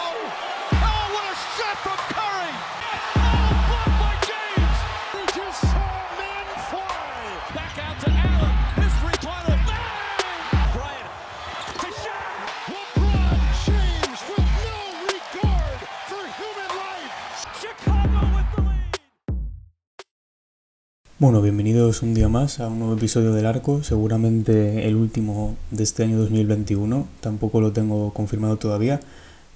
Oh! Back out to Allen. Bueno, bienvenidos un día más a un nuevo episodio del Arco, seguramente el último de este año 2021, tampoco lo tengo confirmado todavía,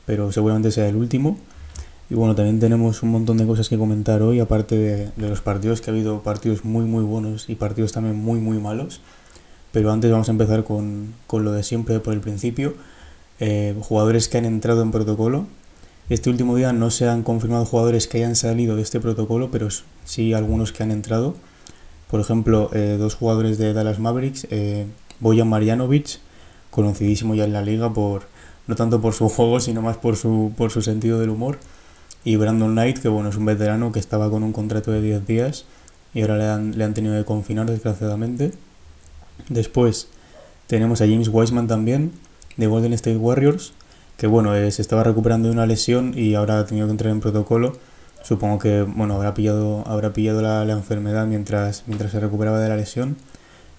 pero seguramente sea el último. Y bueno, también tenemos un montón de cosas que comentar hoy, aparte de, los partidos, que ha habido partidos muy muy buenos y partidos también muy muy malos. Pero antes vamos a empezar con, con lo de siempre por el principio. Eh, jugadores que han entrado en protocolo. Este último día no se han confirmado jugadores que hayan salido de este protocolo, pero sí algunos que han entrado. Por ejemplo, eh, dos jugadores de Dallas Mavericks, eh, Bojan Marjanovic, conocidísimo ya en la liga por no tanto por su juego, sino más por su, por su sentido del humor, y Brandon Knight, que bueno, es un veterano que estaba con un contrato de 10 días y ahora le han, le han tenido que confinar desgraciadamente. Después tenemos a James Wiseman también, de Golden State Warriors, que bueno, eh, se estaba recuperando de una lesión y ahora ha tenido que entrar en protocolo. Supongo que bueno, habrá pillado, habrá pillado la, la enfermedad mientras, mientras se recuperaba de la lesión.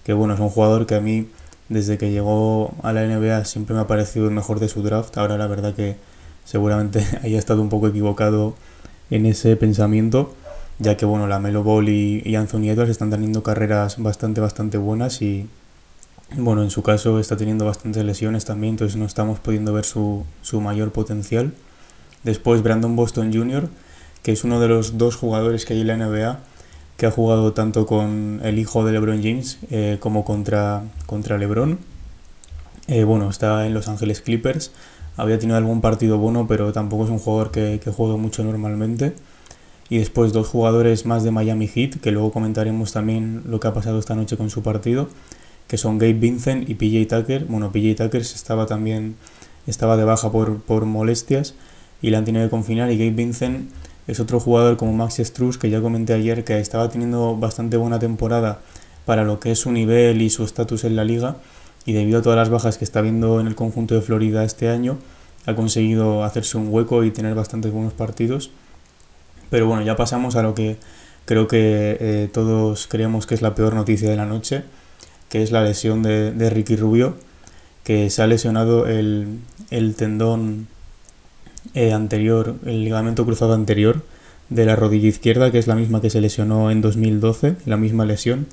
Que bueno, es un jugador que a mí, desde que llegó a la NBA, siempre me ha parecido el mejor de su draft. Ahora la verdad que seguramente haya estado un poco equivocado en ese pensamiento, ya que bueno, la Melo Ball y, y Anthony Edwards están teniendo carreras bastante, bastante buenas y bueno, en su caso está teniendo bastantes lesiones también, entonces no estamos pudiendo ver su, su mayor potencial. Después Brandon Boston Jr., que es uno de los dos jugadores que hay en la NBA que ha jugado tanto con el hijo de LeBron James eh, como contra, contra LeBron. Eh, bueno, está en Los Ángeles Clippers. Había tenido algún partido bueno, pero tampoco es un jugador que, que juegue mucho normalmente. Y después dos jugadores más de Miami Heat, que luego comentaremos también lo que ha pasado esta noche con su partido, que son Gabe Vincent y PJ Tucker. Bueno, PJ Tucker estaba también estaba de baja por, por molestias y la han tenido que confinar y Gabe Vincent es otro jugador como Max Struz, que ya comenté ayer, que estaba teniendo bastante buena temporada para lo que es su nivel y su estatus en la liga, y debido a todas las bajas que está viendo en el conjunto de Florida este año, ha conseguido hacerse un hueco y tener bastantes buenos partidos. Pero bueno, ya pasamos a lo que creo que eh, todos creemos que es la peor noticia de la noche, que es la lesión de, de Ricky Rubio, que se ha lesionado el, el tendón eh, anterior, el ligamento cruzado anterior de la rodilla izquierda, que es la misma que se lesionó en 2012, la misma lesión.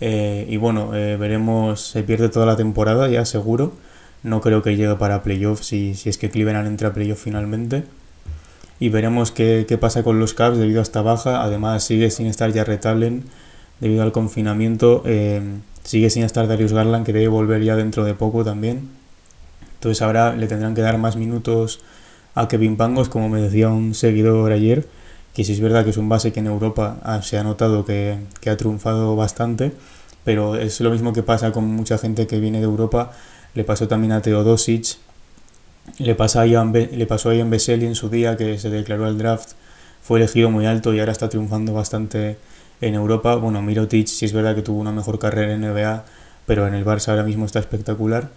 Eh, y bueno, eh, veremos, se pierde toda la temporada, ya seguro. No creo que llegue para playoffs si, si es que Cleveland entra a playoff finalmente. Y veremos qué, qué, pasa con los Cavs debido a esta baja. Además, sigue sin estar ya Allen debido al confinamiento. Sigue sin estar Darius Garland, que debe volver ya dentro de poco también. Entonces ahora le tendrán que dar más minutos a Kevin Pangos, como me decía un seguidor ayer, que si es verdad que es un base que en Europa se ha notado que, que ha triunfado bastante, pero es lo mismo que pasa con mucha gente que viene de Europa. Le pasó también a Teodosic, le, pasa a le pasó a Ian Vesely en su día, que se declaró al draft, fue elegido muy alto y ahora está triunfando bastante en Europa. Bueno, Mirotic sí es verdad que tuvo una mejor carrera en NBA, pero en el Barça ahora mismo está espectacular.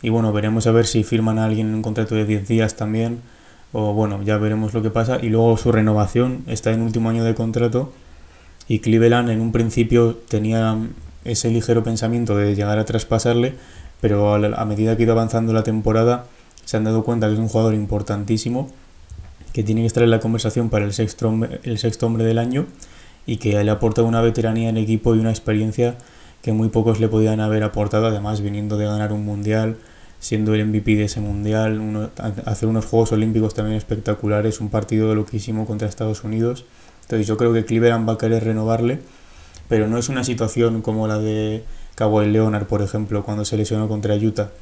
Y bueno, veremos a ver si firman a alguien en un contrato de 10 días también o bueno, ya veremos lo que pasa. Y luego su renovación está en último año de contrato y Cleveland en un principio tenía ese ligero pensamiento de llegar a traspasarle, pero a, medida que ha ido avanzando la temporada se han dado cuenta que es un jugador importantísimo, que tiene que estar en la conversación para el sexto el sexto hombre del año y que le aporta una veteranía en equipo y una experiencia que muy pocos le podían haber aportado, además viniendo de ganar un mundial, siendo el MVP de ese mundial, uno, hacer unos Juegos Olímpicos también espectaculares, un partido loquísimo contra Estados Unidos. Entonces yo creo que Cleveland va a querer renovarle, pero no es una situación como la de Kawhi Leonard, por ejemplo, cuando se lesionó contra Utah,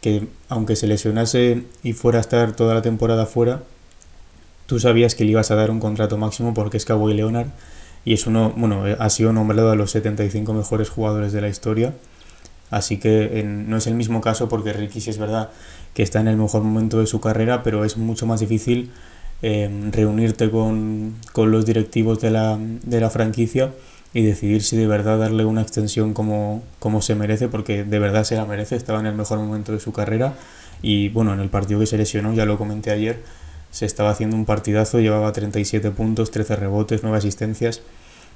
que aunque se lesionase y fuera a estar toda la temporada fuera, tú sabías que le ibas a dar un contrato máximo porque es Kawhi Leonard y es uno, bueno, ha sido nombrado a los 75 mejores jugadores de la historia Así que en, no es el mismo caso porque Ricky sí es verdad que está en el mejor momento de su carrera, pero es mucho más difícil eh, reunirte con, con, los directivos de la, de la, franquicia y decidir si de verdad darle una extensión como, como se merece, porque de verdad se la merece, estaba en el mejor momento de su carrera Y bueno, en el partido que se lesionó, ya lo comenté ayer, se estaba haciendo un partidazo, llevaba 37 puntos, 13 rebotes, 9 asistencias.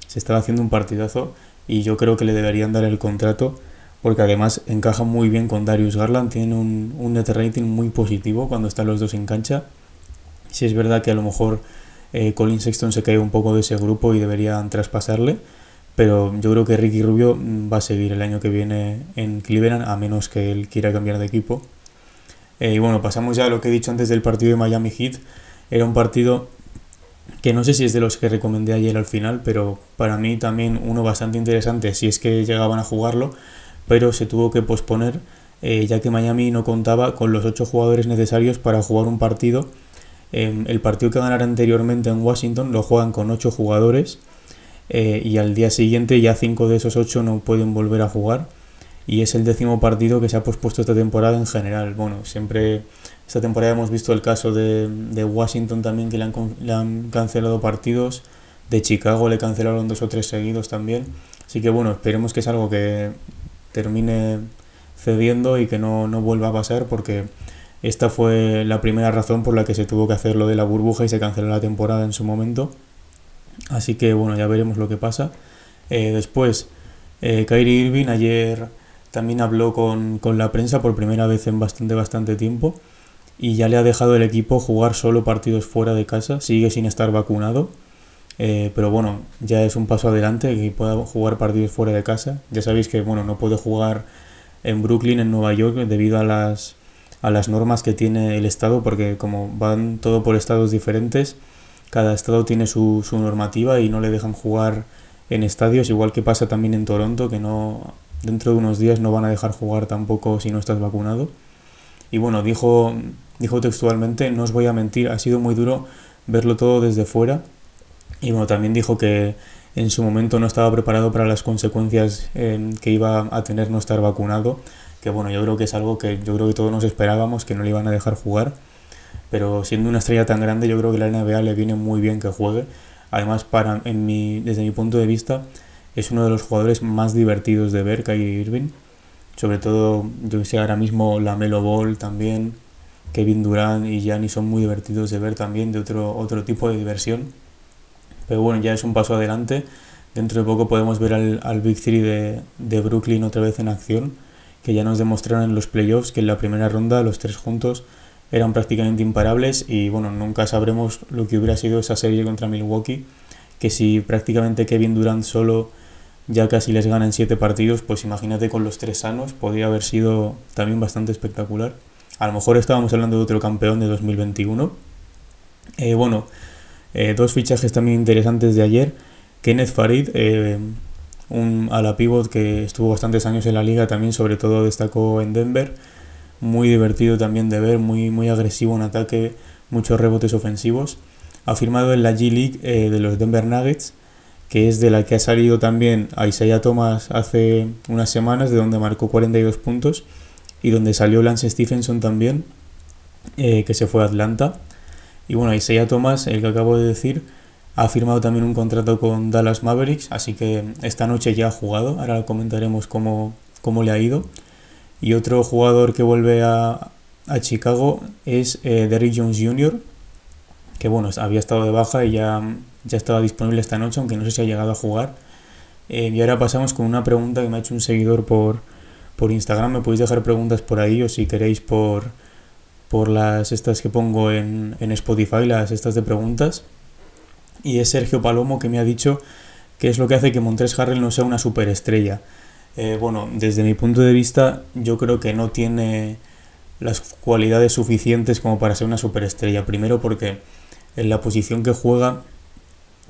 Se estaba haciendo un partidazo y yo creo que le deberían dar el contrato porque además encaja muy bien con Darius Garland, tiene un, un net rating muy positivo cuando están los dos en cancha. Si es verdad que a lo mejor eh, Colin Sexton se cae un poco de ese grupo y deberían traspasarle, pero yo creo que Ricky Rubio va a seguir el año que viene en Cleveland, a menos que él quiera cambiar de equipo. Eh, y bueno, pasamos ya a lo que he dicho antes del partido de Miami Heat. Era un partido que no sé si es de los que recomendé ayer al final, pero para mí también uno bastante interesante si es que llegaban a jugarlo, pero se tuvo que posponer eh, ya que Miami no contaba con los ocho jugadores necesarios para jugar un partido. Em, el partido que ganaron anteriormente en Washington lo juegan con ocho jugadores eh, y al día siguiente ya cinco de esos ocho no pueden volver a jugar y es el décimo partido que se ha pospuesto esta temporada en general. Bueno, siempre esta temporada hemos visto el caso de, de Washington también que le han, le han, cancelado partidos, de Chicago le cancelaron dos o tres seguidos también. Así que bueno, esperemos que es algo que termine cediendo y que no, no vuelva a pasar porque esta fue la primera razón por la que se tuvo que hacer lo de la burbuja y se canceló la temporada en su momento. Así que bueno, ya veremos lo que pasa. Eh, después, eh, Kyrie Irving ayer también habló con, con, la prensa por primera vez en bastante, bastante tiempo y ya le ha dejado el equipo jugar solo partidos fuera de casa, sigue sin estar vacunado, eh, pero bueno, ya es un paso adelante y pueda jugar partidos fuera de casa. Ya sabéis que bueno, no puede jugar en Brooklyn, en Nueva York, debido a las, a las normas que tiene el estado, porque como van todo por estados diferentes, cada estado tiene su, su normativa y no le dejan jugar en estadios, igual que pasa también en Toronto, que no dentro de unos días no van a dejar jugar tampoco si no estás vacunado. Y bueno, dijo, dijo textualmente, no os voy a mentir, ha sido muy duro verlo todo desde fuera. Y bueno, también dijo que en su momento no estaba preparado para las consecuencias eh, que iba a tener no estar vacunado. Que bueno, yo creo que es algo que yo creo que todos nos esperábamos, que no le iban a dejar jugar. Pero siendo una estrella tan grande, yo creo que la NBA le viene muy bien que juegue. Además, para, en mi, desde mi punto de vista, es uno de los jugadores más divertidos de ver, Kyrie Irving. Sobre todo, yo sé, ahora mismo la Melo Ball también, Kevin Durant y Gianni son muy divertidos de ver también, de otro, otro tipo de diversión. Pero bueno, ya es un paso adelante. Dentro de poco podemos ver al, al Big Three de, de Brooklyn otra vez en acción, que ya nos demostraron en los playoffs que en la primera ronda los tres juntos eran prácticamente imparables y bueno, nunca sabremos lo que hubiera sido esa serie contra Milwaukee, que si prácticamente Kevin Durant solo ya casi les ganan siete partidos, pues imagínate con los tres sanos, podría haber sido también bastante espectacular. A lo mejor estábamos hablando de otro campeón de 2021. Eh, bueno, eh, dos fichajes también interesantes de ayer. Kenneth Farid, eh, un ala pivot que estuvo bastantes años en la liga, también sobre todo destacó en Denver. Muy divertido también de ver, muy, muy agresivo en ataque, muchos rebotes ofensivos. Ha firmado en la G League de los Denver Nuggets que es de la que ha salido también Isaiah Thomas hace unas semanas, de donde marcó 42 puntos, y donde salió Lance Stephenson también, eh, que se fue a Atlanta. Y bueno, Isaiah Thomas, el que acabo de decir, ha firmado también un contrato con Dallas Mavericks, así que esta noche ya ha jugado, ahora comentaremos cómo, cómo le ha ido. Y otro jugador que vuelve a, a Chicago es eh, Jones Jr., que bueno, había estado de baja y ya ya estaba disponible esta noche, aunque no sé si ha llegado a jugar. Eh, y ahora pasamos con una pregunta que me ha hecho un seguidor por, por Instagram. Me podéis dejar preguntas por ahí o si queréis por, por las estas que pongo en, en Spotify, las estas de preguntas. Y es Sergio Palomo que me ha dicho qué es lo que hace que Montres Harrell no sea una superestrella. Eh, bueno, desde mi punto de vista, yo creo que no tiene las cualidades suficientes como para ser una superestrella. Primero porque en la posición que juega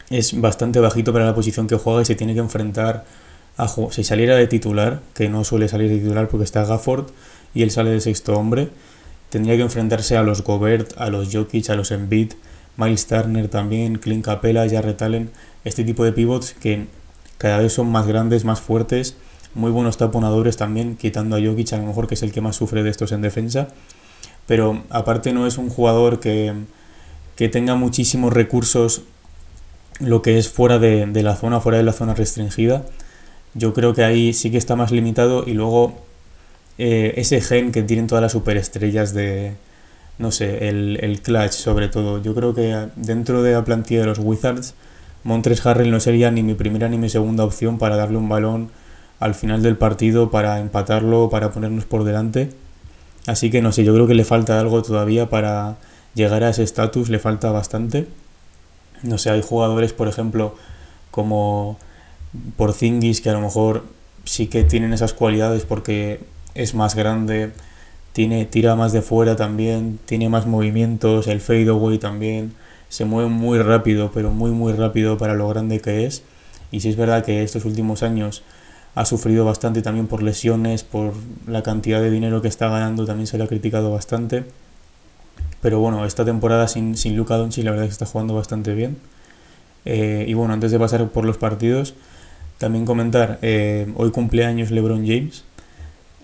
es bastante bajito para la posición que juega y se tiene que enfrentar a si saliera de titular, que no suele salir de titular porque está Gafford y él sale de sexto hombre, tendría que enfrentarse a los Gobert, a los Jokic, a los Embiid, Miles Turner también, Clint Capella, Jarrett Allen, este tipo de pivots que cada vez son más grandes, más fuertes, muy buenos taponadores también, quitando a Jokic a lo mejor que es el que más sufre de estos en defensa, pero aparte no es un jugador que, que tenga muchísimos recursos lo que es fuera de, de, la zona, fuera de la zona restringida. Yo creo que ahí sí que está más limitado y luego eh, ese gen que tienen todas las superestrellas de, no sé, el, el clutch sobre todo. Yo creo que dentro de la plantilla de los Wizards, Montres Harrell no sería ni mi primera ni mi segunda opción para darle un balón al final del partido, para empatarlo, para ponernos por delante. Así que no sé, yo creo que le falta algo todavía para llegar a ese estatus, le falta bastante. No sé, hay jugadores, por ejemplo, como Porzingis, que a lo mejor sí que tienen esas cualidades porque es más grande, tiene, tira más de fuera también, tiene más movimientos, el fadeaway también, se mueve muy rápido, pero muy muy rápido para lo grande que es. Y sí es verdad que estos últimos años ha sufrido bastante también por lesiones, por la cantidad de dinero que está ganando, también se le ha criticado bastante. Pero bueno, esta temporada sin, sin Luka Doncic la verdad es que está jugando bastante bien. Eh, y bueno, antes de pasar por los partidos, también comentar, eh, hoy cumpleaños LeBron James,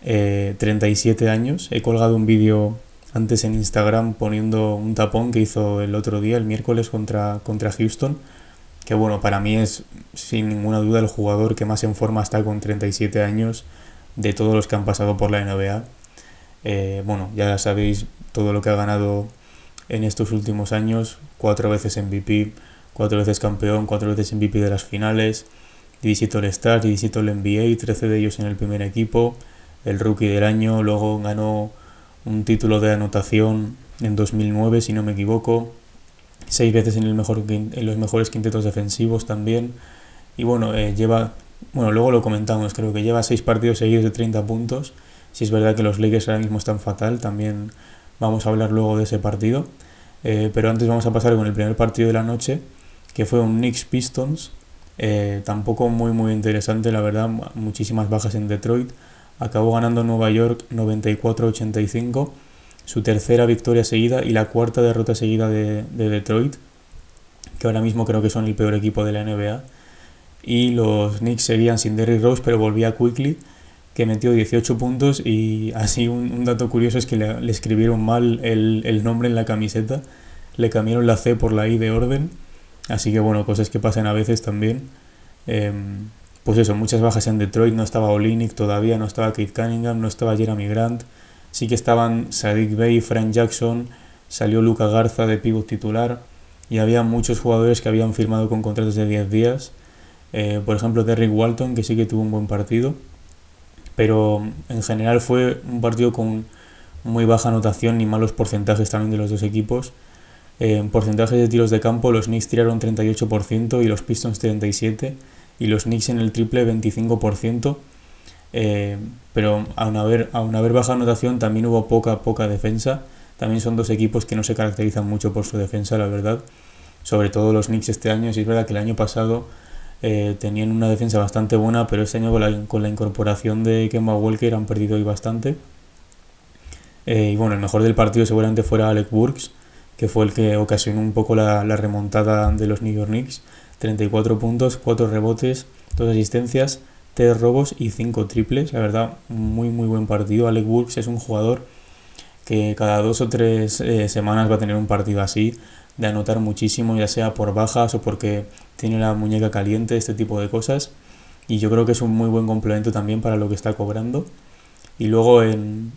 37 eh, años. He colgado un vídeo antes en Instagram poniendo un tapón que hizo el otro día, el miércoles, contra, contra Houston. Que bueno, para mí es sin ninguna duda el jugador que más en forma está con 37 años de todos los que han pasado por la NBA. Eh, bueno, ya sabéis todo lo que ha ganado en estos últimos años. Cuatro veces MVP, cuatro veces campeón, cuatro veces MVP de las finales. 17 All-Star, 17 All-NBA, 13 de ellos en el primer equipo el rookie del año, luego ganó un título de anotación en 2009, si no me equivoco, seis veces en, el mejor, en los mejores quintetos defensivos también, y bueno, eh, lleva, bueno, luego lo comentamos, creo que lleva seis partidos seguidos de 30 puntos, si es verdad que los Lakers ahora mismo están fatal, también vamos a hablar luego de ese partido, eh, pero antes vamos a pasar con el primer partido de la noche, que fue un Knicks Pistons, eh, tampoco muy muy interesante, la verdad, muchísimas bajas en Detroit, acabó ganando Nueva York 94-85, su tercera victoria seguida y la cuarta derrota seguida de, Detroit, que ahora mismo creo que son el peor equipo de la NBA. Y los Knicks seguían sin Derrick Rose, pero volvía Quickly, que metió 18 puntos y así un, dato curioso es que le, escribieron mal el, nombre en la camiseta, le cambiaron la C por la I de orden, así que bueno, cosas que pasan a veces también. Em, pues eso, muchas bajas en Detroit, no estaba Olinik todavía, no estaba Kate Cunningham, no estaba Jeremy Grant, sí que estaban Sadiq Bey, Frank Jackson, salió Luca Garza de pivot titular y había muchos jugadores que habían firmado con contratos de 10 días, eh, por ejemplo Derrick Walton, que sí que tuvo un buen partido, pero en general fue un partido con muy baja anotación y malos porcentajes también de los dos equipos. En porcentajes de tiros de campo, los Knicks tiraron 38% y los Pistons 37% y los Knicks en el triple 25%. Eh, pero aun haber, aun haber baja anotación también hubo poca, poca defensa. También son dos equipos que no se caracterizan mucho por su defensa, la verdad. Sobre todo los Knicks este año. Sí es verdad que el año pasado eh, tenían una defensa bastante buena, pero este año con la, incorporación de Kemba Walker han perdido hoy bastante. Eh, y bueno, el mejor del partido seguramente fuera Alec Burks, que fue el que ocasionó un poco la, la remontada de los New York Knicks. 34 puntos, 4 rebotes, 2 asistencias, 3 robos y 5 triples. La verdad, muy muy buen partido. Alec Burks es un jugador que cada dos o tres eh, semanas va a tener un partido así, de anotar muchísimo, ya sea por bajas o porque tiene la muñeca caliente, este tipo de cosas. Y yo creo que es un muy buen complemento también para lo que está cobrando. Y luego en,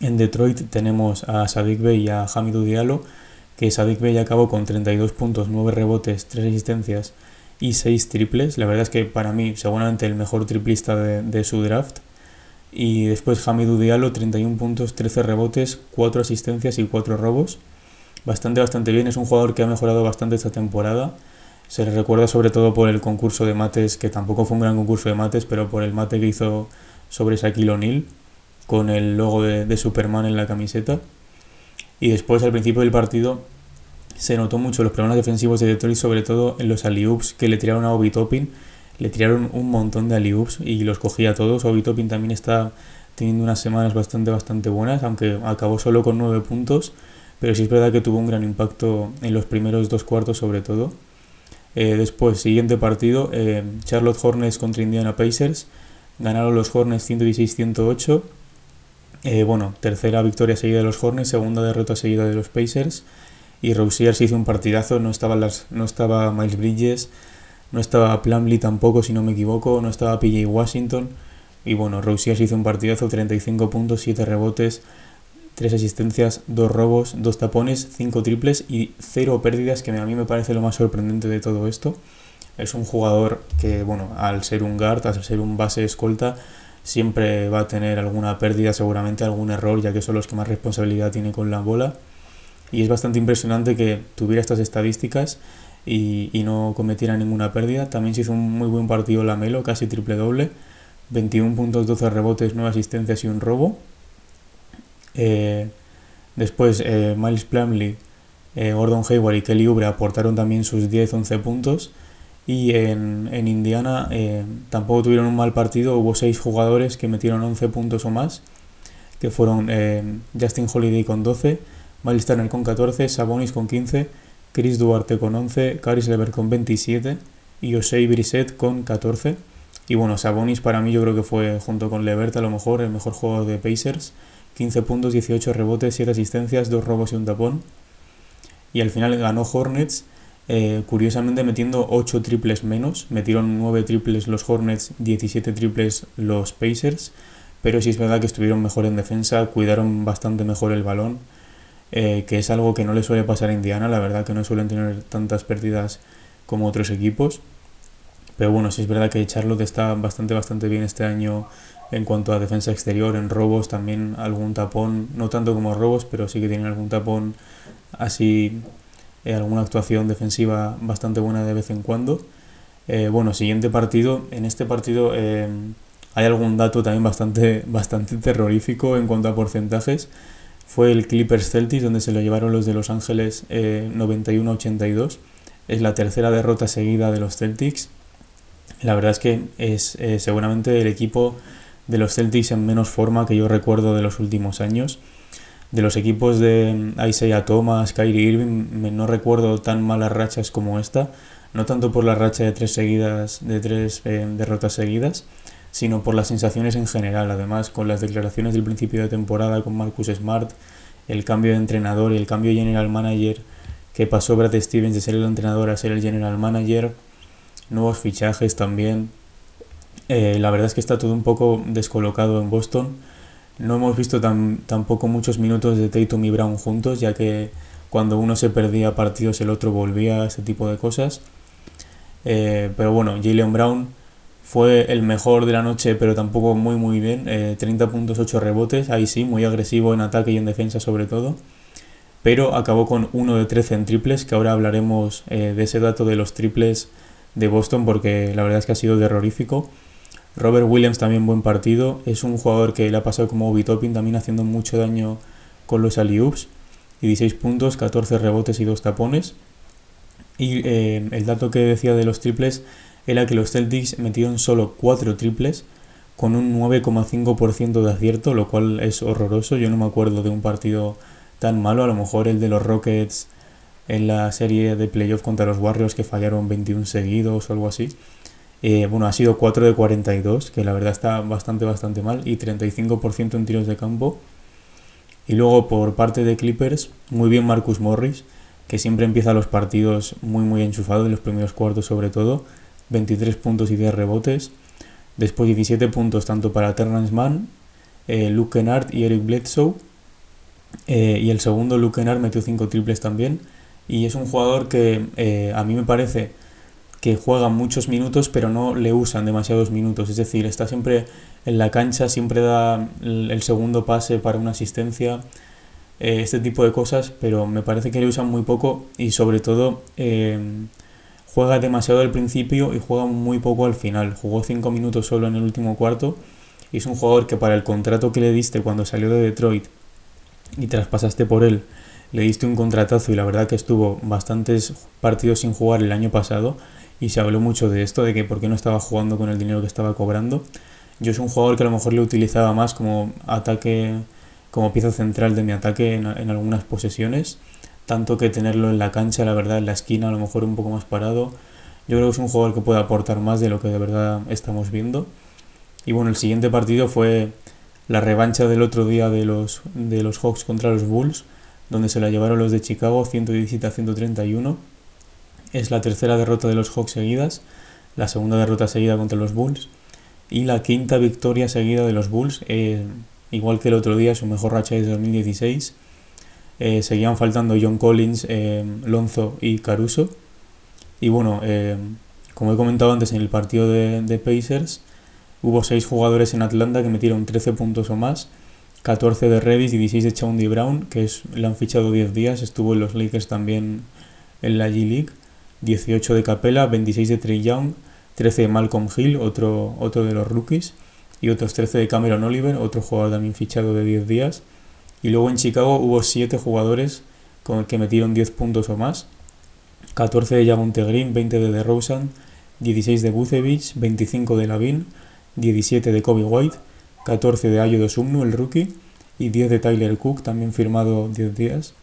en Detroit tenemos a Sadik Bey y a Hamidou Diallo que Sadik Bey acabó con 32 puntos, 9 rebotes, 3 asistencias y 6 triples. La verdad es que para mí seguramente el mejor triplista de, su draft. Y después Hamidou Diallo, 31 puntos, 13 rebotes, 4 asistencias y 4 robos. Bastante, bastante bien. Es un jugador que ha mejorado bastante esta temporada. Se le recuerda sobre todo por el concurso de mates, que tampoco fue un gran concurso de mates, pero por el mate que hizo sobre Shaquille O'Neal, con el logo de, de Superman en la camiseta. Y después, al principio del partido, se notó mucho los problemas defensivos de Detroit, sobre todo en los alley-oops que le tiraron a Obi Toppin. Le tiraron un montón de alley-oops y los cogía todos. Obi Toppin también está teniendo unas semanas bastante, bastante buenas, aunque acabó solo con 9 puntos. Pero sí es verdad que tuvo un gran impacto en los primeros dos cuartos, sobre todo. Eh, después, siguiente partido, eh, Charlotte Hornets contra Indiana Pacers. Ganaron los Hornets 116-108. Eh, bueno, tercera victoria seguida de los Hornets, segunda derrota seguida de los Pacers. Y Rousier se hizo un partidazo, no estaba, las, no estaba Miles Bridges, no estaba Plumlee tampoco, si no me equivoco, no estaba PJ Washington. Y bueno, Rousier hizo un partidazo, 35 puntos, 7 rebotes, 3 asistencias, 2 robos, 2 tapones, 5 triples y 0 pérdidas, que a mí me parece lo más sorprendente de todo esto. Es un jugador que, bueno, al ser un guard, al ser un base escolta, siempre va a tener alguna pérdida, seguramente algún error, ya que son los que más responsabilidad tiene con la bola. Y es bastante impresionante que tuviera estas estadísticas y, y no cometiera ninguna pérdida. También se hizo un muy buen partido la Melo, casi triple doble. 21 puntos, 12 rebotes, 9 asistencias y un robo. Eh, después eh, Miles Plumley, eh, Gordon Hayward y Kelly Oubre aportaron también sus 10-11 puntos. Y en, en Indiana tampoco tuvieron un mal partido, hubo 6 jugadores que metieron 11 puntos o más, que fueron Justin Holiday con 12, Miles Turner con 14, Sabonis con 15, Chris Duarte con 11, Caris Lever con 27 y Osei Brissett con 14. Y bueno, Sabonis para mí yo creo que fue junto con Levert a lo mejor el mejor jugador de Pacers. 15 puntos, 18 rebotes, 7 asistencias, 2 robos y un tapón. Y al final ganó Hornets, eh, curiosamente metiendo 8 triples menos. Metieron 9 triples los Hornets, 17 triples los Pacers. Pero sí es verdad que estuvieron mejor en defensa, cuidaron bastante mejor el balón. Eh, que es algo que no le suele pasar a Indiana, la verdad que no suelen tener tantas pérdidas como otros equipos. Pero bueno, sí es verdad que Charlotte está bastante, bastante bien este año en cuanto a defensa exterior, en robos también algún tapón, no tanto como robos, pero sí que tienen algún tapón así, eh, alguna actuación defensiva bastante buena de vez en cuando. Eh, bueno, siguiente partido. En este partido eh, hay algún dato también bastante, bastante terrorífico en cuanto a porcentajes. Fue el Clippers Celtics donde se lo llevaron los de Los Ángeles 91-82. Es la tercera derrota seguida de los Celtics la verdad es que es seguramente el equipo de los Celtics en menos forma que yo recuerdo de los últimos años. De los equipos de Isaiah Thomas, Kyrie Irving, no recuerdo tan malas rachas como esta. No tanto por la racha de tres seguidas, de tres eh, derrotas seguidas, sino por las sensaciones en general. Además, con las declaraciones del principio de temporada con Marcus Smart, el cambio de entrenador y el cambio general manager que pasó Brad Stevens de ser el entrenador a ser el general manager, nuevos fichajes también. Eh, la verdad es que está todo un poco descolocado en Boston. No hemos visto tampoco muchos minutos de Tatum y Brown juntos, ya que cuando uno se perdía partidos el otro volvía, ese tipo de cosas. Eh, pero bueno, Jalen Brown fue el mejor de la noche, pero tampoco muy muy bien. 30 eh, puntos, 8 rebotes, ahí sí, muy agresivo en ataque y en defensa sobre todo. Pero acabó con 1 de 13 en triples, que ahora hablaremos de ese dato de los triples de Boston porque la verdad es que ha sido terrorífico. Robert Williams también buen partido. Es un jugador que le ha pasado como Obi Topping también haciendo mucho daño con los alley-oops. 16 puntos, 14 rebotes y 2 tapones. Y eh, el dato que decía de los triples era que los Celtics metieron solo 4 triples con un 9,5% de acierto, lo cual es horroroso. Yo no me acuerdo de un partido tan malo. A lo mejor el de los Rockets en la serie de playoff contra los Warriors que fallaron 21 seguidos o algo así. Eh, bueno, ha sido 4 de 42, que la verdad está bastante, bastante mal, y 35% en tiros de campo. Y luego por parte de Clippers, muy bien Marcus Morris, que siempre empieza los partidos muy, muy enchufado, en los primeros cuartos sobre todo. 23 puntos y 10 rebotes. Después 17 puntos tanto para Terrence Mann, eh, Luke Kennard y Eric Bledsoe. Eh, y el segundo, Luke Kennard, metió 5 triples también y es un jugador que a mí me parece que juega muchos minutos pero no le usan demasiados minutos, es decir, está siempre en la cancha, siempre da el segundo pase para una asistencia, eh, este tipo de cosas, pero me parece que le usan muy poco y sobre todo eh, juega demasiado al principio y juega muy poco al final, jugó 5 minutos solo en el último cuarto y es un jugador que para el contrato que le diste cuando salió de Detroit y traspasaste por él, le diste un contratazo y la verdad que estuvo bastantes partidos sin jugar el año pasado y se habló mucho de esto, de que por qué no estaba jugando con el dinero que estaba cobrando. Yo soy un jugador que a lo mejor le utilizaba más como ataque, como pieza central de mi ataque en, algunas posesiones, tanto que tenerlo en la cancha, la verdad, en la esquina, a lo mejor un poco más parado. Yo creo que es un jugador que puede aportar más de lo que de verdad estamos viendo. Y bueno, el siguiente partido fue la revancha del otro día de los, de los Hawks contra los Bulls donde se la llevaron los de Chicago 117 a 131. Es la tercera derrota de los Hawks seguidas, la segunda derrota seguida contra los Bulls. y la quinta victoria seguida de los Bulls, eh, igual que el otro día, su mejor racha desde 2016. Eh, seguían faltando John Collins, eh, Lonzo y Caruso. Y bueno, como he comentado antes en el partido de, de Pacers, hubo 6 jugadores en Atlanta que metieron 13 puntos o más 14 de Redis y 16 de Chaundy Brown, que es, le han fichado 10 días, estuvo en los Lakers también en la G-League, 18 de Capella, 26 de Trey Young, 13 de Malcolm Hill, otro, otro de los rookies, y otros 13 de Cameron Oliver, otro jugador también fichado de 10 días. Y luego en Chicago hubo 7 jugadores con que metieron 10 puntos o más, 14 de Javonte Green, 20 de DeRozan, 16 de Bucevic, 25 de Lavin, 17 de Kobe White, 14 de Ayo Sumnu, el rookie, y 10 de Tyler Cook, también firmado 10 días.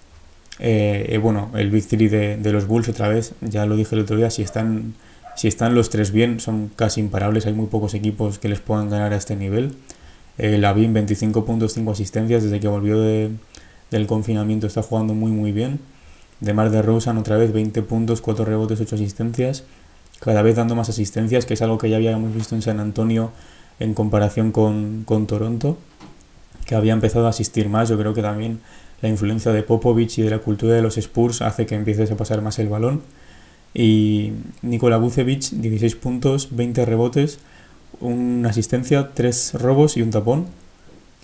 Eh, eh, bueno, el Big de, de, los Bulls otra vez, ya lo dije el otro día, si están, si están los tres bien, son casi imparables, hay muy pocos equipos que les puedan ganar a este nivel. Eh, Lavin 25 puntos, 5 asistencias, desde que volvió de, del confinamiento está jugando muy muy bien. De Mar de Rosan otra vez 20 puntos, 4 rebotes, 8 asistencias, cada vez dando más asistencias, que es algo que ya habíamos visto en San Antonio en comparación con, con Toronto, que había empezado a asistir más. Yo creo que también la influencia de Popovich y de la cultura de los Spurs hace que empieces a pasar más el balón. Y Nikola Vucevic, 16 puntos, 20 rebotes, una asistencia, 3 robos y un tapón.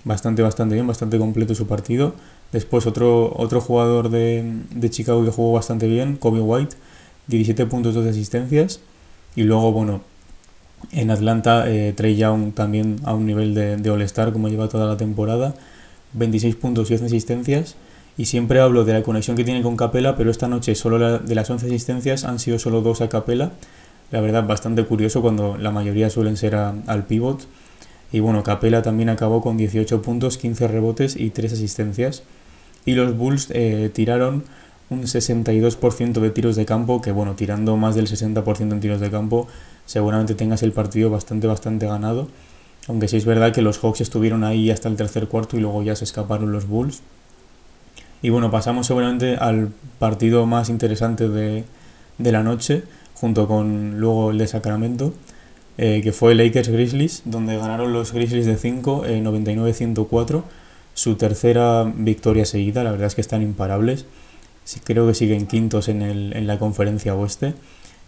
Bastante, bastante bien, bastante completo su partido. Después otro, otro jugador de, de Chicago que jugó bastante bien, Kobe White, 17 puntos, 12 asistencias. Y luego, bueno, en Atlanta, eh, Trey Young también a un nivel de, de All-Star como lleva toda la temporada. 26 puntos y 11 asistencias. Y siempre hablo de la conexión que tiene con Capela, pero esta noche solo de las 11 asistencias han sido solo dos a Capela. La verdad, bastante curioso cuando la mayoría suelen ser al pivot. Y bueno, Capela también acabó con 18 puntos, 15 rebotes y 3 asistencias. Y los Bulls eh, tiraron un 62% de tiros de campo, que bueno, tirando más del 60% en tiros de campo, seguramente tengas el partido bastante, bastante ganado. Aunque sí es verdad que los Hawks estuvieron ahí hasta el tercer cuarto y luego ya se escaparon los Bulls. Y bueno, pasamos seguramente al partido más interesante de, de la noche, junto con luego el de Sacramento, eh, que fue Lakers Grizzlies, donde ganaron los Grizzlies de 5, eh, 99-104, su tercera victoria seguida, la verdad es que están imparables. Creo que siguen quintos en, el, en la conferencia oeste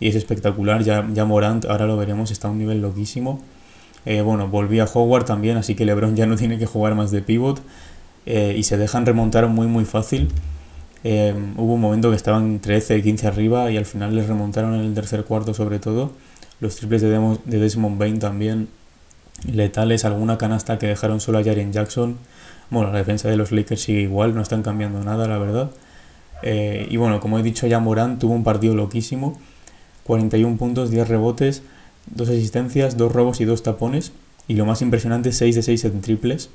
y es espectacular. Ya, ya Morant, ahora lo veremos, está a un nivel loquísimo. Eh, bueno, volví a Howard también, así que LeBron ya no tiene que jugar más de pivot eh, y se dejan remontar muy muy fácil. Eh, hubo un momento que estaban 13, 15 arriba y al final les remontaron en el tercer cuarto sobre todo. Los triples de, Demo, de Desmond Bain también letales, alguna canasta que dejaron solo a Jaren Jackson. Bueno, la defensa de los Lakers sigue igual, no están cambiando nada, la verdad. y bueno, como he dicho ya, Morant tuvo un partido loquísimo 41 puntos, 10 rebotes, 2 asistencias, 2 robos y 2 tapones. Y lo más impresionante, 6 de 6 en triples.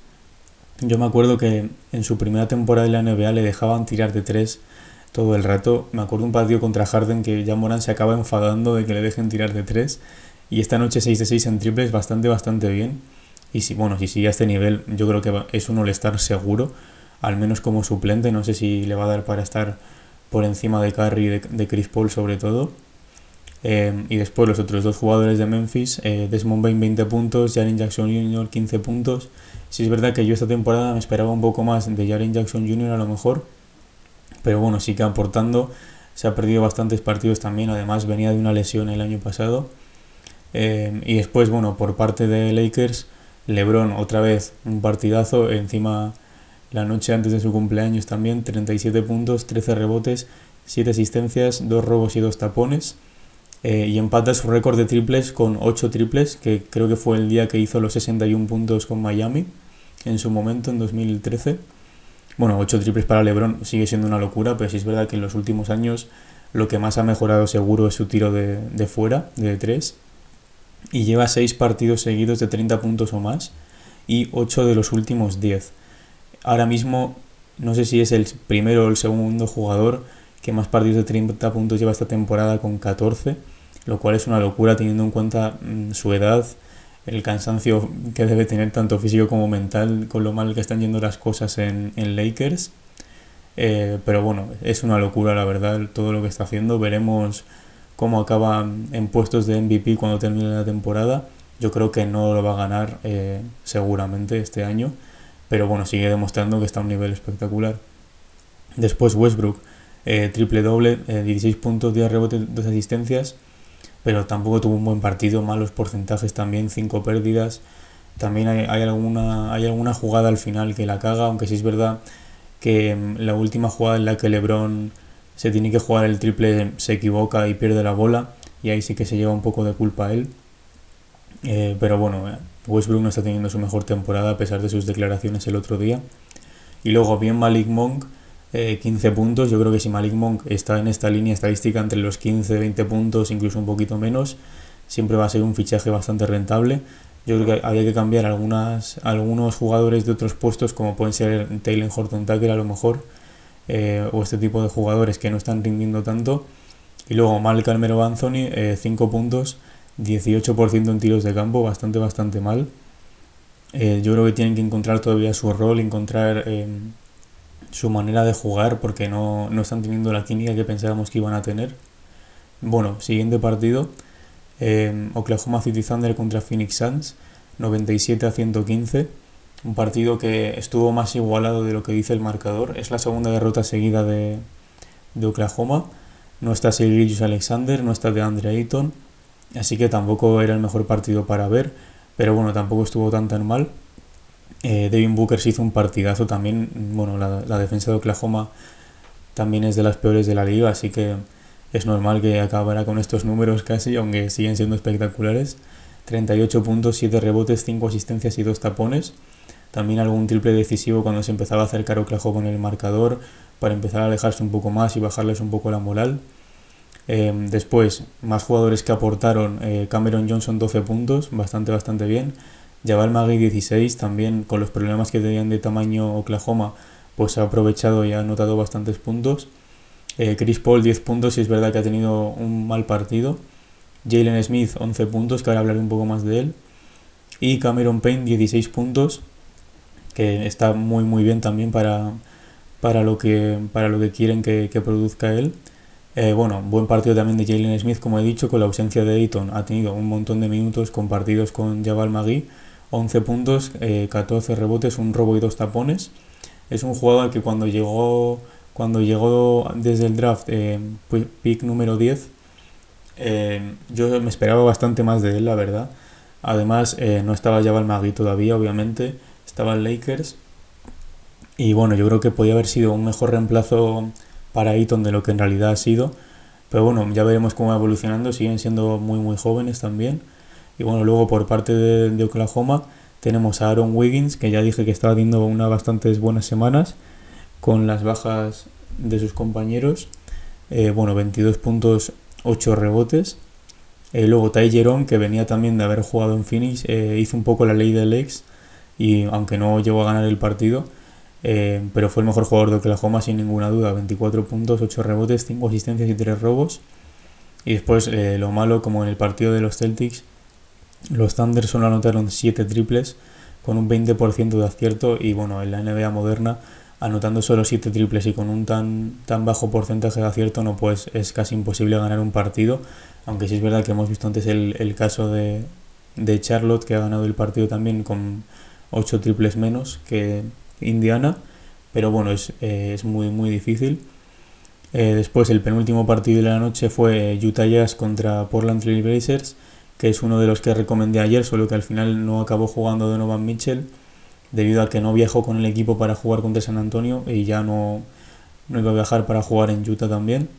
Yo me acuerdo que en su primera temporada de la NBA le dejaban tirar de 3 todo el rato. Me acuerdo un partido contra Harden que ya Moran se acaba enfadando de que le dejen tirar de 3. Y esta noche 6 de 6 en triples, bastante, bastante bien. Y si, bueno, si sigue a este nivel, yo creo que es un all-star seguro, al menos como suplente. No sé si le va a dar para estar por encima de Curry y de, de Chris Paul, sobre todo. Eh, y después los otros dos jugadores de Memphis, eh, Desmond Bain 20 puntos, Jaren Jackson Jr. 15 puntos. Si es verdad que yo esta temporada me esperaba un poco más de Jaren Jackson Jr. a lo mejor, pero bueno, sí que aportando. Se ha perdido bastantes partidos también, además venía de una lesión el año pasado. Eh, y después, bueno, por parte de Lakers, LeBron otra vez un partidazo, encima la noche antes de su cumpleaños también, 37 puntos, 13 rebotes, 7 asistencias, 2 robos y 2 tapones. Eh, y empata su récord de triples con 8 triples, que creo que fue el día que hizo los 61 puntos con Miami en su momento, en 2013. Bueno, 8 triples para LeBron sigue siendo una locura, pero sí es verdad que en los últimos años lo que más ha mejorado seguro es su tiro de, de fuera, de 3. Y lleva 6 partidos seguidos de 30 puntos o más y 8 de los últimos 10. Ahora mismo no sé si es el primero o el segundo jugador que más partidos de 30 puntos lleva esta temporada con 14 lo cual es una locura teniendo en cuenta mm, su edad, el cansancio que debe tener tanto físico como mental con lo mal que están yendo las cosas en, en Lakers. Eh, pero bueno, es una locura la verdad todo lo que está haciendo. Veremos cómo acaba en puestos de MVP cuando termine la temporada. Yo creo que no lo va a ganar eh, seguramente este año, pero bueno, sigue demostrando que está a un nivel espectacular. Después Westbrook, eh, triple doble, 16 puntos, 10 rebotes, 2 asistencias, pero tampoco tuvo un buen partido, malos porcentajes también, 5 pérdidas. También hay, hay, alguna, hay alguna jugada al final que la caga, aunque sí es verdad que mm, la última jugada en la que LeBron se tiene que jugar el triple se equivoca y pierde la bola y ahí sí que se lleva un poco de culpa a él. Eh, pero bueno, eh, Westbrook no está teniendo su mejor temporada a pesar de sus declaraciones el otro día. Y luego bien Malik Monk, 15 eh, puntos. Yo creo que si Malik Monk está en esta línea estadística entre los 15, 20 puntos, incluso un poquito menos, siempre va a ser un fichaje bastante rentable. Yo creo que había que cambiar algunos jugadores de otros puestos, como pueden ser Taylor Horton Tucker a lo mejor, eh, o este tipo de jugadores que no están rindiendo tanto. Y luego Mal Calmero Anthony, 5 puntos, 18% en tiros de campo, bastante, bastante mal. Eh, yo creo que tienen que encontrar todavía su rol, encontrar eh, su manera de jugar, porque no, no, están teniendo la química que pensábamos que iban a tener. Bueno, siguiente partido. Oklahoma City Thunder contra Phoenix Suns, 97 a 115 un partido que estuvo más igualado de lo que dice el marcador. Es la segunda derrota seguida de, de Oklahoma. No está Sergio Alexander, no está de Andre Ayton, así que tampoco era el mejor partido para ver, pero bueno, tampoco estuvo tan tan mal. Eh, Devin Booker se hizo un partidazo también. Bueno, la, defensa de Oklahoma también es de las peores de la liga, así que es normal que acabara con estos números casi, aunque siguen siendo espectaculares. 38 puntos, 7 rebotes, 5 asistencias y 2 tapones. También algún triple decisivo cuando se empezaba a acercar Oklahoma con el marcador para empezar a alejarse un poco más y bajarles un poco la moral. Eh, después, más jugadores que aportaron. Eh, Cameron Johnson 12 puntos, bastante, bastante bien. Jabal Magui 16, también con los problemas que tenían de tamaño Oklahoma, pues ha aprovechado y ha anotado bastantes puntos. Eh, Chris Paul 10 puntos y es verdad que ha tenido un mal partido. Jalen Smith 11 puntos, que ahora hablaré un poco más de él. Y Cameron Payne 16 puntos, que está muy muy bien también para, para, lo, que, para lo que quieren que, produzca él. Eh, bueno, buen partido también de Jalen Smith, como he dicho, con la ausencia de Ayton. Ha tenido un montón de minutos compartidos con Jabal Magui. 11 puntos, 14 eh, rebotes, un robo y dos tapones. Es un jugador que cuando llegó, cuando llegó desde el draft, eh, pick número 10, yo me esperaba bastante más de él, la verdad. Además, no estaba Jabal Magui todavía, obviamente estaban Lakers. Y bueno, yo creo que podía haber sido un mejor reemplazo para Ayton de lo que en realidad ha sido. Pero bueno, ya veremos cómo va evolucionando. Siguen siendo muy, muy jóvenes también. Y bueno, luego por parte de, Oklahoma tenemos a Aaron Wiggins, que ya dije que estaba teniendo unas bastantes buenas semanas con las bajas de sus compañeros. Eh, bueno, 22 puntos, 8 rebotes. Eh, luego Ty Jerome, que venía también de haber jugado en Phoenix, eh, hizo un poco la ley del ex y aunque no llegó a ganar el partido, eh, pero fue el mejor jugador de Oklahoma sin ninguna duda, 24 puntos, 8 rebotes, 5 asistencias y 3 robos. Y después lo malo, como en el partido de los Celtics, los Thunder solo anotaron 7 triples con un 20% de acierto y bueno, en la NBA moderna anotando solo 7 triples y con un tan, tan bajo porcentaje de acierto no pues es casi imposible ganar un partido, aunque sí es verdad que hemos visto antes el, el caso de, de Charlotte que ha ganado el partido también con 8 triples menos que Indiana, pero bueno, es, eh, es muy, muy difícil. Eh, después, el penúltimo partido de la noche fue Utah Jazz contra Portland Trail Blazers, que es uno de los que recomendé ayer, solo que al final no acabó jugando Donovan Mitchell, debido a que no viajó con el equipo para jugar contra San Antonio y ya no, no iba a viajar para jugar en Utah también.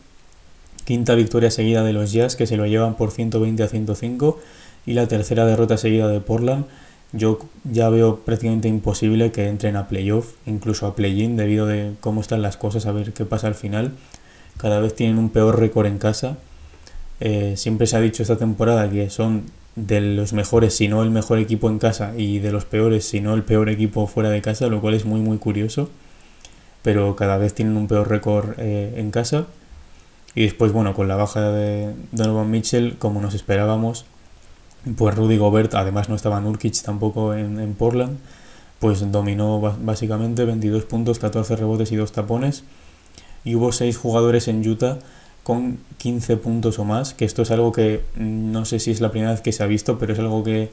Quinta victoria seguida de los Jazz, que se lo llevan por 120 a 105, y la tercera derrota seguida de Portland, yo ya veo prácticamente imposible que entren a playoff, incluso a play-in, debido de cómo están las cosas, a ver qué pasa al final. Cada vez tienen un peor récord en casa. Eh, siempre se ha dicho esta temporada que son de los mejores, si no el mejor equipo en casa, y de los peores, si no el peor equipo fuera de casa, lo cual es muy muy curioso. Pero cada vez tienen un peor récord eh, en casa. Y después, bueno, con la baja de Donovan Mitchell, como nos esperábamos, pues Rudy Gobert, además no estaba Nurkic tampoco en, Portland, pues dominó básicamente 22 puntos, 14 rebotes y 2 tapones. Y hubo 6 jugadores en Utah con 15 puntos o más, que esto es algo que mm, no sé si es la primera vez que se ha visto, pero es algo que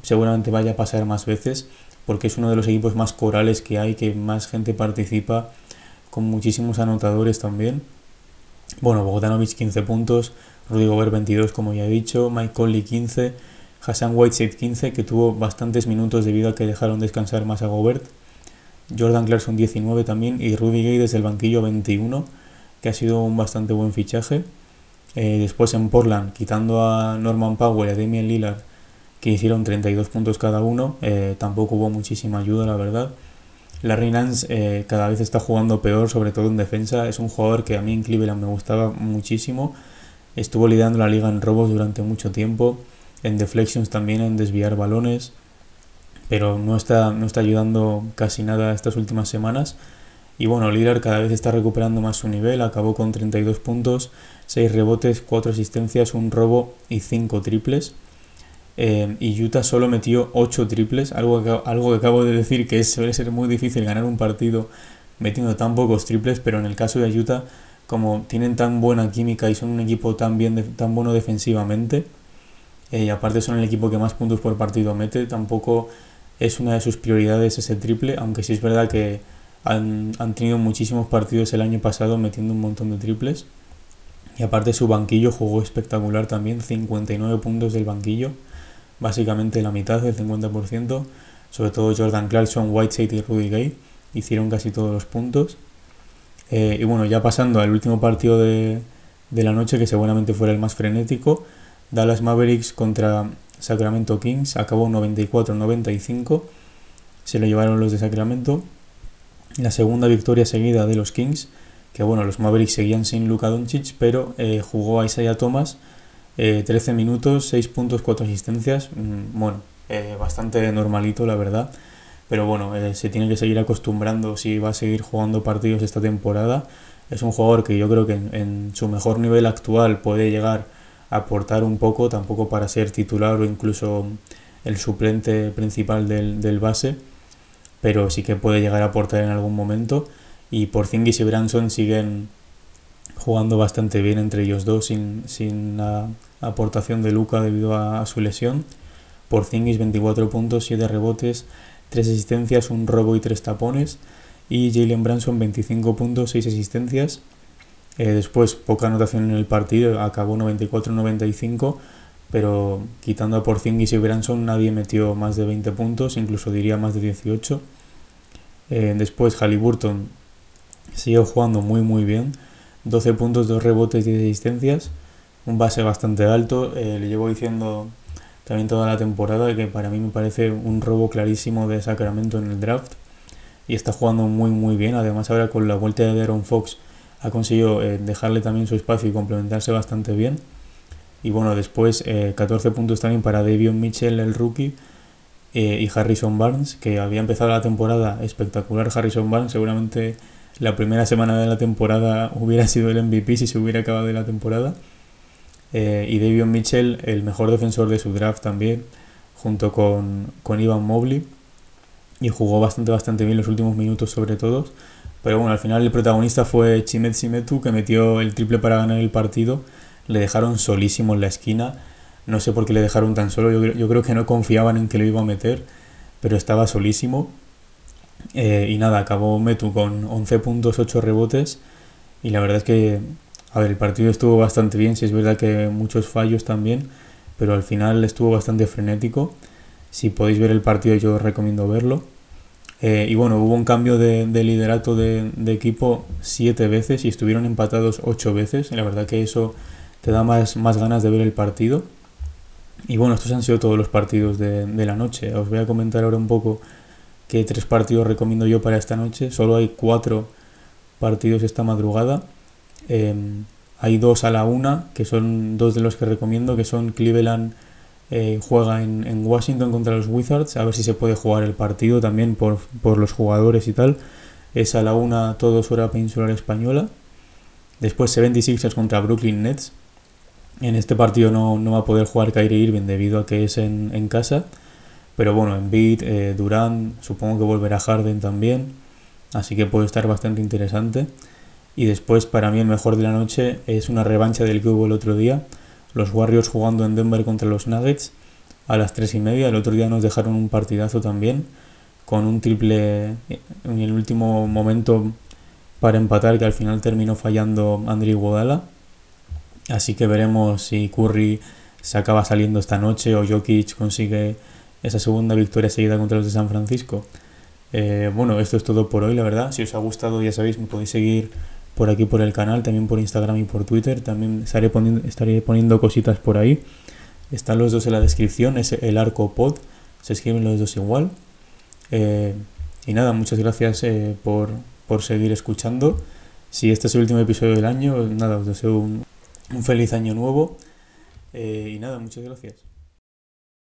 seguramente vaya a pasar más veces, porque es uno de los equipos más corales que hay, que más gente participa, con muchísimos anotadores también. Bueno, Bogdanovic 15 puntos, Rudy Gobert 22 como ya he dicho, Mike Conley 15, Hassan Whiteside 15 que tuvo bastantes minutos debido a que dejaron descansar más a Gobert, Jordan Clarkson 19 también y Rudy Gay desde el banquillo 21 que ha sido un bastante buen fichaje. Eh, después en Portland, quitando a Norman Powell y a Damian Lillard, que hicieron 32 puntos cada uno, eh, tampoco hubo muchísima ayuda, la verdad. Larry Nance eh, cada vez está jugando peor, sobre todo en defensa. Es un jugador que a mí en Cleveland me gustaba muchísimo. Estuvo liderando la liga en robos durante mucho tiempo, en deflections también, en desviar balones, pero no está, no está ayudando casi nada estas últimas semanas. Y bueno, Lillard cada vez está recuperando más su nivel, acabó con 32 puntos, 6 rebotes, 4 asistencias, un robo y 5 triples. Eh, y Utah solo metió 8 triples, algo que, algo que acabo de decir que suele ser muy difícil ganar un partido metiendo tan pocos triples, pero en el caso de Utah, como tienen tan buena química y son un equipo tan, bien, tan bueno defensivamente, eh, y aparte son el equipo que más puntos por partido mete, tampoco es una de sus prioridades ese triple, aunque sí es verdad que han, tenido muchísimos partidos el año pasado metiendo un montón de triples. Y aparte su banquillo jugó espectacular también, 59 puntos del banquillo, básicamente la mitad del 50%. Sobre todo Jordan Clarkson, Whiteside y Rudy Gay hicieron casi todos los puntos. Eh, y bueno, ya pasando al último partido de, de la noche, que seguramente fuera el más frenético, Dallas Mavericks contra Sacramento Kings, acabó 94-95, se lo llevaron los de Sacramento la segunda victoria seguida de los Kings, que bueno, los Mavericks seguían sin Luka Doncic, pero eh, jugó a Isaiah Thomas 13 eh, minutos, 6 puntos, 4 asistencias, mm, bueno, eh, bastante normalito la verdad, pero bueno, se tiene que seguir acostumbrando si va a seguir jugando partidos esta temporada. Es un jugador que yo creo que en, su mejor nivel actual puede llegar a aportar un poco, tampoco para ser titular o incluso el suplente principal del, del base pero sí que puede llegar a aportar en algún momento. Y Porzingis y Branson siguen jugando bastante bien entre ellos dos sin, sin la aportación de Luca debido a, su lesión. Porzingis 24 puntos, 7 rebotes, 3 asistencias, un robo y 3 tapones. Y Jalen Branson 25 puntos, 6 asistencias. Eh, después poca anotación en el partido, acabó 94-95, pero quitando a Porzingis y Branson nadie metió más de 20 puntos, incluso diría más de 18. Eh, después Halliburton siguió jugando muy muy bien, 12 puntos, 2 rebotes, 10 asistencias, un base bastante alto, eh, le llevo diciendo también toda la temporada que para mí me parece un robo clarísimo de Sacramento en el draft. Y está jugando muy muy bien, además ahora con la vuelta de Aaron Fox ha conseguido eh, dejarle también su espacio y complementarse bastante bien. Y bueno, después 14 puntos también para Davion Mitchell, el rookie, eh, y Harrison Barnes, que había empezado la temporada espectacular. Harrison Barnes, seguramente la primera semana de la temporada hubiera sido el MVP si se hubiera acabado de la temporada. Eh, y Davion Mitchell, el mejor defensor de su draft también, junto con, con Ivan Mobley. Y jugó bastante, bastante bien los últimos minutos sobre todo. Pero bueno, al final el protagonista fue Chimet Simetu, que metió el triple para ganar el partido. Le dejaron solísimo en la esquina no sé por qué le dejaron tan solo. Yo, creo que no confiaban en que lo iba a meter, pero estaba solísimo. Eh, y nada, acabó Metu con 11 puntos, 8 rebotes. Y la verdad es que, a ver, el partido estuvo bastante bien. Si es verdad que muchos fallos también, pero al final estuvo bastante frenético. Si podéis ver el partido, yo os recomiendo verlo. Eh, y bueno, hubo un cambio de, liderato de, de, equipo siete veces y estuvieron empatados ocho veces. Y la verdad que eso te da más, más ganas de ver el partido. Y bueno, estos han sido todos los partidos de, la noche. Os voy a comentar ahora un poco qué tres partidos recomiendo yo para esta noche. Solo hay cuatro partidos esta madrugada. Em, hay dos a la una, que son dos de los que recomiendo, que son Cleveland eh, juega en, en, Washington contra los Wizards, a ver si se puede jugar el partido también por, por los jugadores y tal. Es a la una, todos hora peninsular española. Después 76ers contra Brooklyn Nets. En este partido no, va a poder jugar Kyrie Irving debido a que es en, casa. Pero bueno, en Beat, eh, Durant, supongo que volverá Harden también. Así que puede estar bastante interesante. Y después, para mí, el mejor de la noche es una revancha del que hubo el otro día. Los Warriors jugando en Denver contra los Nuggets a las 3 y media. El otro día nos dejaron un partidazo también, con un triple en el último momento para empatar, que al final terminó fallando André Iguodala. Así que veremos si Curry se acaba saliendo esta noche o Jokic consigue esa segunda victoria seguida contra los de San Francisco. Eh, bueno, esto es todo por hoy, la verdad. Si os ha gustado, ya sabéis, me podéis seguir por aquí por el canal, también por Instagram y por Twitter. También estaré poniendo, estaré poniendo cositas por ahí. Están los dos en la descripción, es el arco pod, se escriben los dos igual. Eh, y nada, muchas gracias eh, por, por seguir escuchando. Si este es el último episodio del año, nada, os deseo un, un feliz año nuevo. Eh, y nada, muchas gracias.